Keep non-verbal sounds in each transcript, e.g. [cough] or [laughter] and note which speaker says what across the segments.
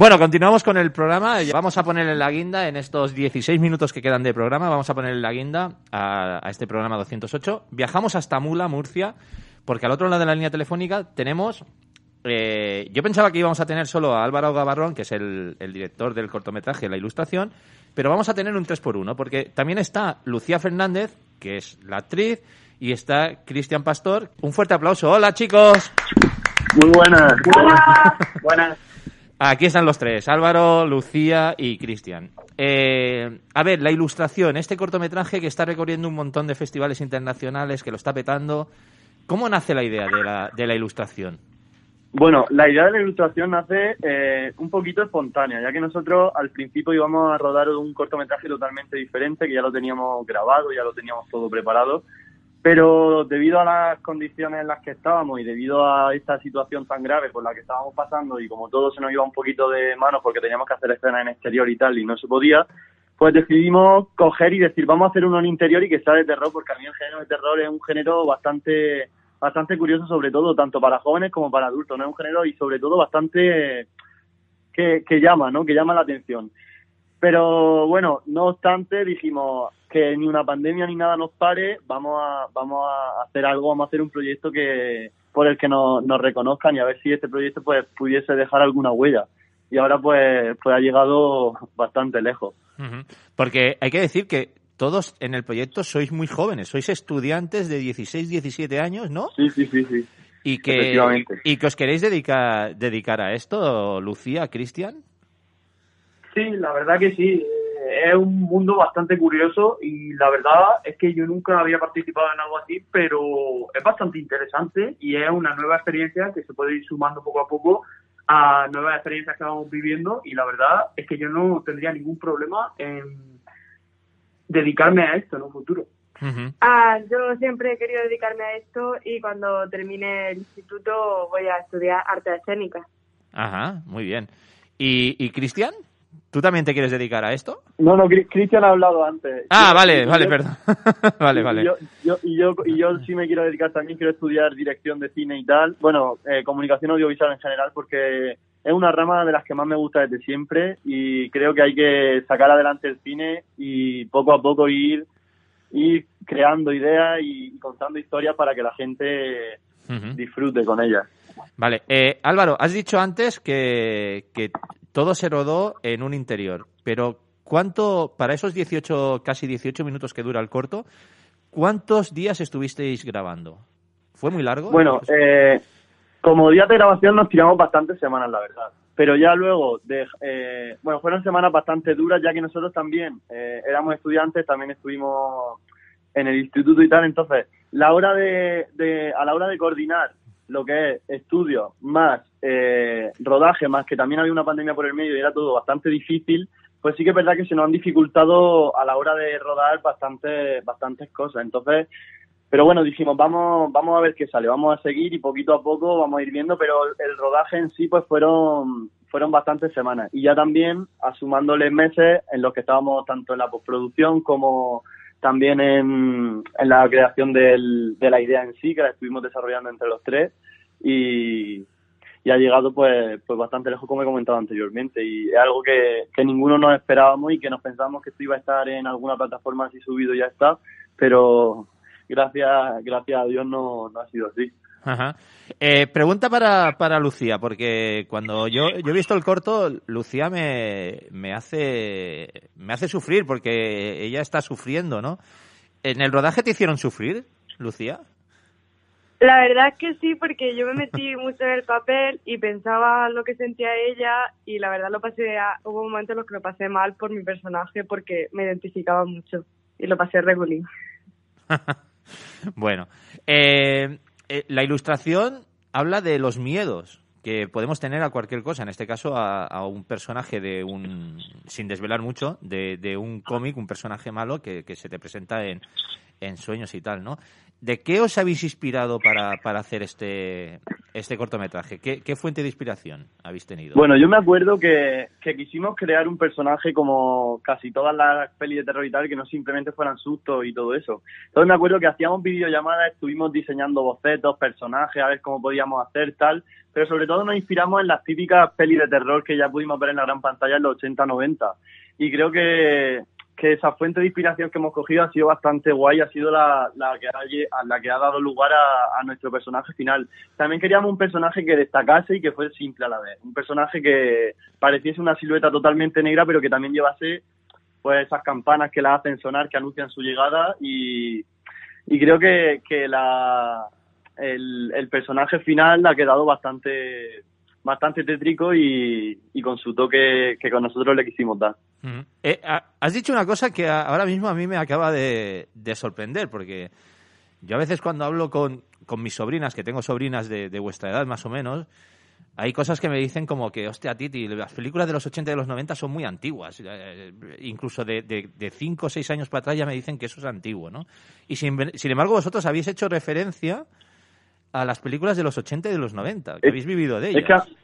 Speaker 1: Bueno, continuamos con el programa. Vamos a ponerle la guinda en estos 16 minutos que quedan de programa. Vamos a ponerle la guinda a, a este programa 208. Viajamos hasta Mula, Murcia, porque al otro lado de la línea telefónica tenemos eh, yo pensaba que íbamos a tener solo a Álvaro Gavarrón, que es el, el, director del cortometraje, la ilustración, pero vamos a tener un 3x1, porque también está Lucía Fernández, que es la actriz, y está Cristian Pastor. Un fuerte aplauso. Hola, chicos.
Speaker 2: Muy buenas. Hola. buenas.
Speaker 1: Aquí están los tres, Álvaro, Lucía y Cristian. Eh, a ver, la ilustración, este cortometraje que está recorriendo un montón de festivales internacionales, que lo está petando. ¿Cómo nace la idea de la, de la ilustración?
Speaker 2: Bueno, la idea de la ilustración nace eh, un poquito espontánea, ya que nosotros al principio íbamos a rodar un cortometraje totalmente diferente, que ya lo teníamos grabado, ya lo teníamos todo preparado, pero debido a las condiciones en las que estábamos y debido a esta situación tan grave por la que estábamos pasando y como todo se nos iba un poquito de manos porque teníamos que hacer escenas en exterior y tal y no se podía, pues decidimos coger y decir vamos a hacer uno en interior y que sea de terror, porque a mí el género de terror es un género bastante bastante curioso sobre todo tanto para jóvenes como para adultos, no es un género y sobre todo bastante que, que llama, ¿no? Que llama la atención. Pero bueno, no obstante, dijimos que ni una pandemia ni nada nos pare, vamos a, vamos a hacer algo, vamos a hacer un proyecto que por el que nos, nos reconozcan y a ver si este proyecto pues pudiese dejar alguna huella. Y ahora pues, pues ha llegado bastante lejos.
Speaker 1: Porque hay que decir que todos en el proyecto sois muy jóvenes, sois estudiantes de 16, 17 años, ¿no?
Speaker 2: Sí, sí, sí, sí.
Speaker 1: Y que, y que os queréis dedicar, dedicar a esto, Lucía, Cristian.
Speaker 3: Sí, la verdad que sí. Es un mundo bastante curioso y la verdad es que yo nunca había participado en algo así, pero es bastante interesante y es una nueva experiencia que se puede ir sumando poco a poco a nuevas experiencias que vamos viviendo y la verdad es que yo no tendría ningún problema en dedicarme a esto en un futuro.
Speaker 4: Uh -huh. ah, yo siempre he querido dedicarme a esto y cuando termine el instituto voy a estudiar arte escénica.
Speaker 1: Ajá, muy bien. ¿Y, y Cristian? ¿Tú también te quieres dedicar a esto?
Speaker 2: No, no, Cristian ha hablado antes.
Speaker 1: Ah,
Speaker 2: yo,
Speaker 1: vale,
Speaker 2: yo,
Speaker 1: vale, perdón. [laughs] vale, vale.
Speaker 2: Yo, yo, y, yo, y yo sí me quiero dedicar también, quiero estudiar dirección de cine y tal. Bueno, eh, comunicación audiovisual en general, porque es una rama de las que más me gusta desde siempre y creo que hay que sacar adelante el cine y poco a poco ir, ir creando ideas y contando historias para que la gente uh -huh. disfrute con ellas.
Speaker 1: Vale, eh, Álvaro, has dicho antes que, que todo se rodó en un interior, pero ¿cuánto, para esos 18, casi 18 minutos que dura el corto, cuántos días estuvisteis grabando? ¿Fue muy largo?
Speaker 2: Bueno, eh, como días de grabación nos tiramos bastantes semanas, la verdad. Pero ya luego, de, eh, bueno, fueron semanas bastante duras, ya que nosotros también eh, éramos estudiantes, también estuvimos en el instituto y tal, entonces, la hora de, de a la hora de coordinar lo que es estudio más eh, rodaje, más que también había una pandemia por el medio y era todo bastante difícil, pues sí que es verdad que se nos han dificultado a la hora de rodar bastante, bastantes cosas. Entonces, pero bueno, dijimos, vamos, vamos a ver qué sale, vamos a seguir y poquito a poco vamos a ir viendo, pero el rodaje en sí pues fueron, fueron bastantes semanas. Y ya también asumándole meses en los que estábamos tanto en la postproducción como también en, en la creación del, de la idea en sí, que la estuvimos desarrollando entre los tres y, ha llegado pues, pues bastante lejos como he comentado anteriormente y es algo que, que ninguno nos esperábamos y que nos pensábamos que esto iba a estar en alguna plataforma así subido y ya está, pero gracias, gracias a Dios no, no ha sido así.
Speaker 1: Ajá. Eh, pregunta para, para Lucía, porque cuando yo, yo he visto el corto, Lucía me, me, hace, me hace sufrir, porque ella está sufriendo, ¿no? ¿En el rodaje te hicieron sufrir, Lucía?
Speaker 4: La verdad es que sí, porque yo me metí [laughs] mucho en el papel y pensaba lo que sentía ella y la verdad lo pasé, a, hubo momentos en los que lo pasé mal por mi personaje porque me identificaba mucho y lo pasé regulín. [laughs]
Speaker 1: bueno, eh, eh, la ilustración habla de los miedos que podemos tener a cualquier cosa, en este caso a, un personaje de un, sin desvelar mucho, de, de un cómic, un personaje malo que, que se te presenta en, en, sueños y tal, ¿no? ¿De qué os habéis inspirado para, para hacer este, este cortometraje? ¿Qué, ¿Qué, fuente de inspiración habéis tenido?
Speaker 2: Bueno, yo me acuerdo que, que, quisimos crear un personaje como casi todas las pelis de terror y tal, que no simplemente fueran sustos y todo eso. Entonces me acuerdo que hacíamos videollamadas, estuvimos diseñando bocetos, personajes, a ver cómo podíamos hacer tal, pero sobre todo nos inspiramos en las típicas pelis de terror que ya pudimos ver en la gran pantalla en los 80-90. Y creo que, que esa fuente de inspiración que hemos cogido ha sido bastante guay, ha sido la, la, que, ha, la que ha dado lugar a, nuestro personaje final. También queríamos un personaje que destacase y que fuese simple a la vez. Un personaje que pareciese una silueta totalmente negra, pero que también llevase pues esas campanas que la hacen sonar, que anuncian su llegada y, y creo que, que la, el, el personaje final ha quedado bastante bastante tétrico y, y, con su toque que con nosotros le quisimos dar.
Speaker 1: eh, has dicho una cosa que ahora mismo a mí me acaba de, de, sorprender, porque yo a veces cuando hablo con, con mis sobrinas, que tengo sobrinas de, de, vuestra edad más o menos, hay cosas que me dicen como que, hostia, Titi, las películas de los 80 y de los 90 son muy antiguas. Eh, incluso de 5 o 6 años para atrás ya me dicen que eso es antiguo, ¿no? Y sin, sin embargo vosotros habéis hecho referencia a las películas de los 80 y de los 90, que habéis vivido de ellas.
Speaker 2: Es que,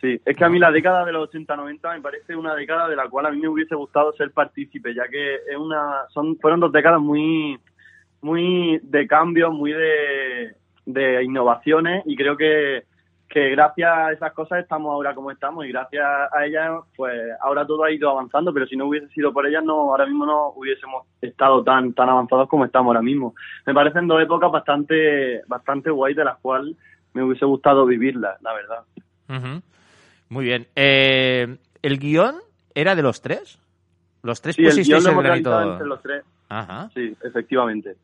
Speaker 2: sí, es que a mí la década de los 80-90 me parece una década de la cual a mí me hubiese gustado ser partícipe, ya que es una, son, fueron dos décadas muy, muy de cambios, muy de, de innovaciones y creo que, que gracias a esas cosas estamos ahora como estamos y gracias a ellas pues ahora todo ha ido avanzando pero si no hubiese sido por ellas no ahora mismo no hubiésemos estado tan tan avanzados como estamos ahora mismo. Me parecen dos épocas bastante bastante guay de las cuales me hubiese gustado vivirlas la verdad.
Speaker 1: Uh -huh. muy bien. Eh, el guion era de los tres los tres
Speaker 2: sí, el guion lo hemos
Speaker 1: el
Speaker 2: entre los tres.
Speaker 1: Ajá.
Speaker 2: sí efectivamente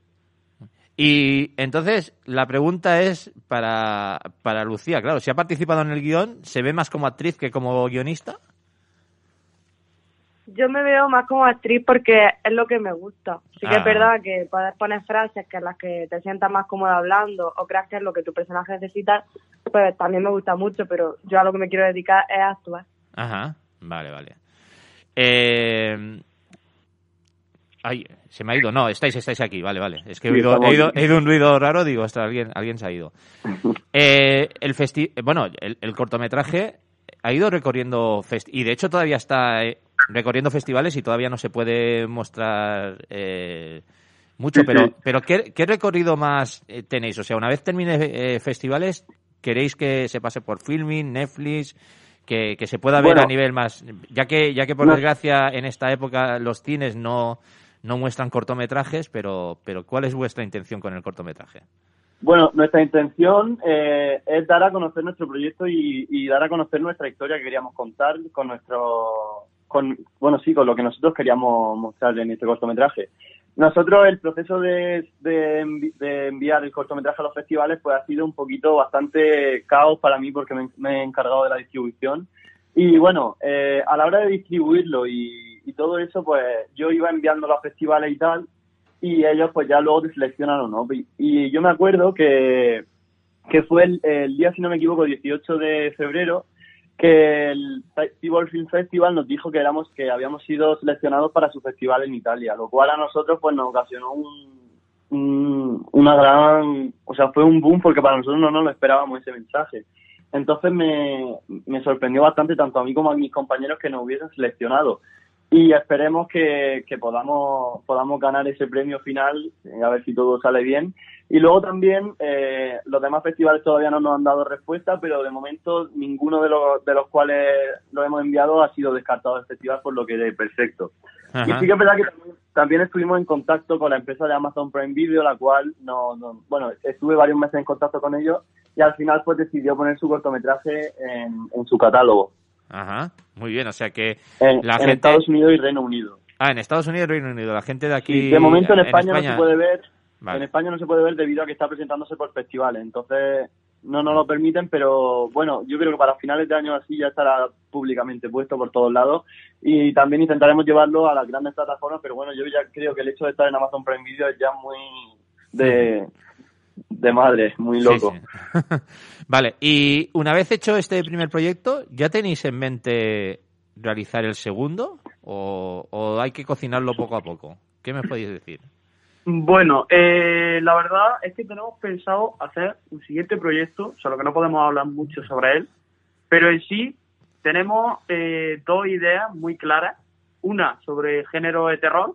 Speaker 1: y entonces la pregunta es para, para Lucía, claro, si ha participado en el guion, ¿se ve más como actriz que como guionista?
Speaker 4: Yo me veo más como actriz porque es lo que me gusta. Sí que ah. es verdad que puedes poner frases que en las que te sientas más cómoda hablando o creas que es lo que tu personaje necesita, pues también me gusta mucho, pero yo a lo que me quiero dedicar es a actuar.
Speaker 1: Ajá, vale, vale. Eh, Ay, se me ha ido. No, estáis, estáis aquí. Vale, vale. Es que he oído, he oído, he oído un ruido raro. Digo, hasta alguien, alguien se ha ido. [laughs] Eh, el festi bueno, el, el, cortometraje ha ido recorriendo y de hecho todavía está eh, recorriendo festivales y todavía no se puede mostrar eh, mucho. Pero, pero ¿qué, ¿qué, recorrido más eh, tenéis? O sea, una vez termine eh, festivales, ¿queréis que se pase por filming, Netflix? Que, que se pueda ver
Speaker 2: Bueno.
Speaker 1: a nivel más, ya que ya que por
Speaker 2: No.
Speaker 1: desgracia en esta época los cines no no muestran cortometrajes, pero pero ¿cuál es vuestra intención con el cortometraje?
Speaker 2: Bueno, nuestra intención eh, es dar a conocer nuestro proyecto y, y dar a conocer nuestra historia que queríamos contar con nuestro, con, bueno, sí, con lo que nosotros queríamos mostrar en este cortometraje. Nosotros el proceso de, de, de enviar el cortometraje a los festivales pues ha sido un poquito bastante caos para mí porque me, me he encargado de la distribución y bueno, eh, a la hora de distribuirlo y, y todo eso pues yo iba enviándolo a festivales y tal y ellos pues ya luego te seleccionan o no. Y, yo me acuerdo que, que fue el, el día, si no me equivoco, 18 de febrero, que el Festival Film Festival nos dijo que éramos que habíamos sido seleccionados para su festival en Italia, lo cual a nosotros pues nos ocasionó un, un- una gran, o sea, fue un boom porque para nosotros no nos lo esperábamos ese mensaje. Entonces me, me sorprendió bastante tanto a mí como a mis compañeros que nos hubiesen seleccionado y esperemos que, que podamos podamos ganar ese premio final eh, a ver si todo sale bien. Y luego también eh, los demás festivales todavía no nos han dado respuesta pero de momento ninguno de los de los cuales lo hemos enviado ha sido descartado del festival por lo que es perfecto. Y sí que es verdad que también, también estuvimos en contacto con la empresa de Amazon Prime Video la cual no, no bueno estuve varios meses en contacto con ellos y al final pues decidió poner su cortometraje en, en su catálogo
Speaker 1: Ajá, muy bien, o sea que
Speaker 2: en,
Speaker 1: la
Speaker 2: en
Speaker 1: gente
Speaker 2: Estados Unidos y Reino Unido.
Speaker 1: Ah, en Estados Unidos y Reino Unido, la gente de aquí
Speaker 2: Sí, de momento en España, no se puede ver
Speaker 1: Vale.
Speaker 2: en España no se puede ver debido a que está presentándose por festivales entonces no nos lo permiten pero bueno yo creo que para finales de año así ya estará públicamente puesto por todos lados y también intentaremos llevarlo a las grandes plataformas pero bueno yo ya creo que el hecho de estar en Amazon Prime Video es ya muy de de madre muy loco
Speaker 1: sí. [laughs] vale, y una vez hecho este primer proyecto, ¿ya tenéis en mente realizar el segundo? ¿O, o hay que cocinarlo poco a poco? ¿Qué me podéis decir?
Speaker 3: Bueno, eh, la verdad es que tenemos pensado hacer un siguiente proyecto, solo que no podemos hablar mucho sobre él, pero en sí tenemos eh, dos ideas muy claras. Una sobre género de terror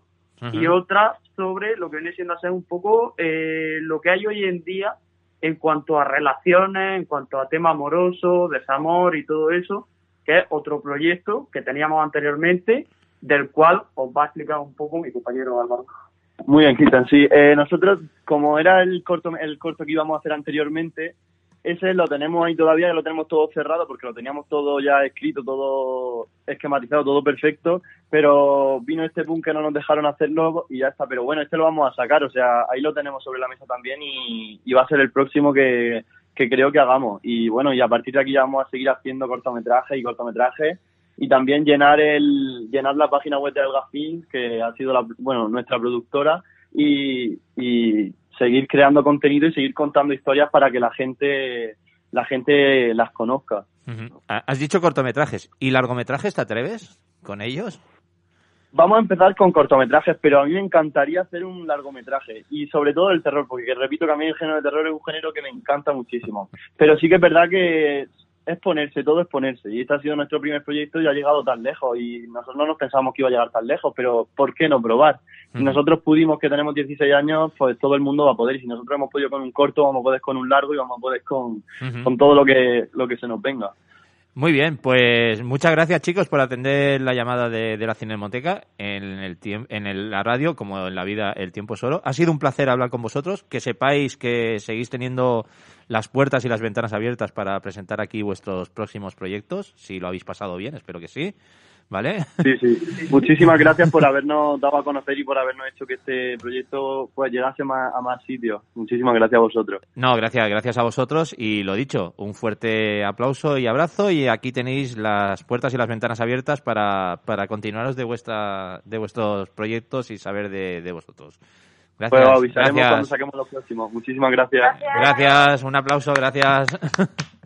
Speaker 3: y otra sobre lo que viene siendo hacer un poco eh, lo que hay hoy en día en cuanto a relaciones, en cuanto a tema amoroso, desamor y todo eso, que es otro proyecto que teníamos anteriormente, del cual os va a explicar un poco mi compañero Álvaro.
Speaker 2: Muy bien, Cristian, sí. Eh, nosotros, como era el corto, el corto que íbamos a hacer anteriormente, ese lo tenemos ahí todavía, lo tenemos todo cerrado porque lo teníamos todo ya escrito, todo esquematizado, todo perfecto, pero vino este boom que no nos dejaron hacerlo y ya está. Pero bueno, este lo vamos a sacar, o sea, ahí lo tenemos sobre la mesa también y, va a ser el próximo que, creo que hagamos. Y bueno, y a partir de aquí ya vamos a seguir haciendo cortometrajes y cortometrajes y también llenar el llenar la página web de Algafin, que ha sido la, bueno, nuestra productora, y seguir creando contenido y seguir contando historias para que la gente la gente las conozca.
Speaker 1: Has dicho cortometrajes y largometrajes, ¿te atreves con ellos?
Speaker 2: Vamos a empezar con cortometrajes, pero a mí me encantaría hacer un largometraje y sobre todo el terror, porque repito que a mí el género de terror es un género que me encanta muchísimo. Pero sí que es verdad que es ponerse, todo es ponerse. Y este ha sido nuestro primer proyecto y ha llegado tan lejos. Y nosotros no nos pensábamos que iba a llegar tan lejos, pero ¿por qué no probar? Si nosotros pudimos, que tenemos 16 años, pues todo el mundo va a poder. Y si nosotros hemos podido con un corto, vamos a poder con un largo y vamos a poder con, con todo lo que, lo que se nos venga.
Speaker 1: Muy bien, pues muchas gracias chicos por atender la llamada de, la Cinemoteca en, el en la radio, como en la vida el tiempo es oro. Ha sido un placer hablar con vosotros, que sepáis que seguís teniendo las puertas y las ventanas abiertas para presentar aquí vuestros próximos proyectos, si lo habéis pasado bien, espero que sí. ¿vale?
Speaker 2: Sí, sí. Muchísimas gracias por habernos dado a conocer y por habernos hecho que este proyecto pues llegase más, a más sitios. Muchísimas gracias a vosotros.
Speaker 1: No, gracias, gracias a vosotros y lo dicho, un fuerte aplauso y abrazo y aquí tenéis las puertas y las ventanas abiertas para, para continuaros de vuestra de vuestros proyectos y saber de, de vosotros.
Speaker 2: Gracias. Pues avisaremos cuando saquemos los próximos. Muchísimas gracias.
Speaker 1: Gracias, un aplauso, gracias. [laughs]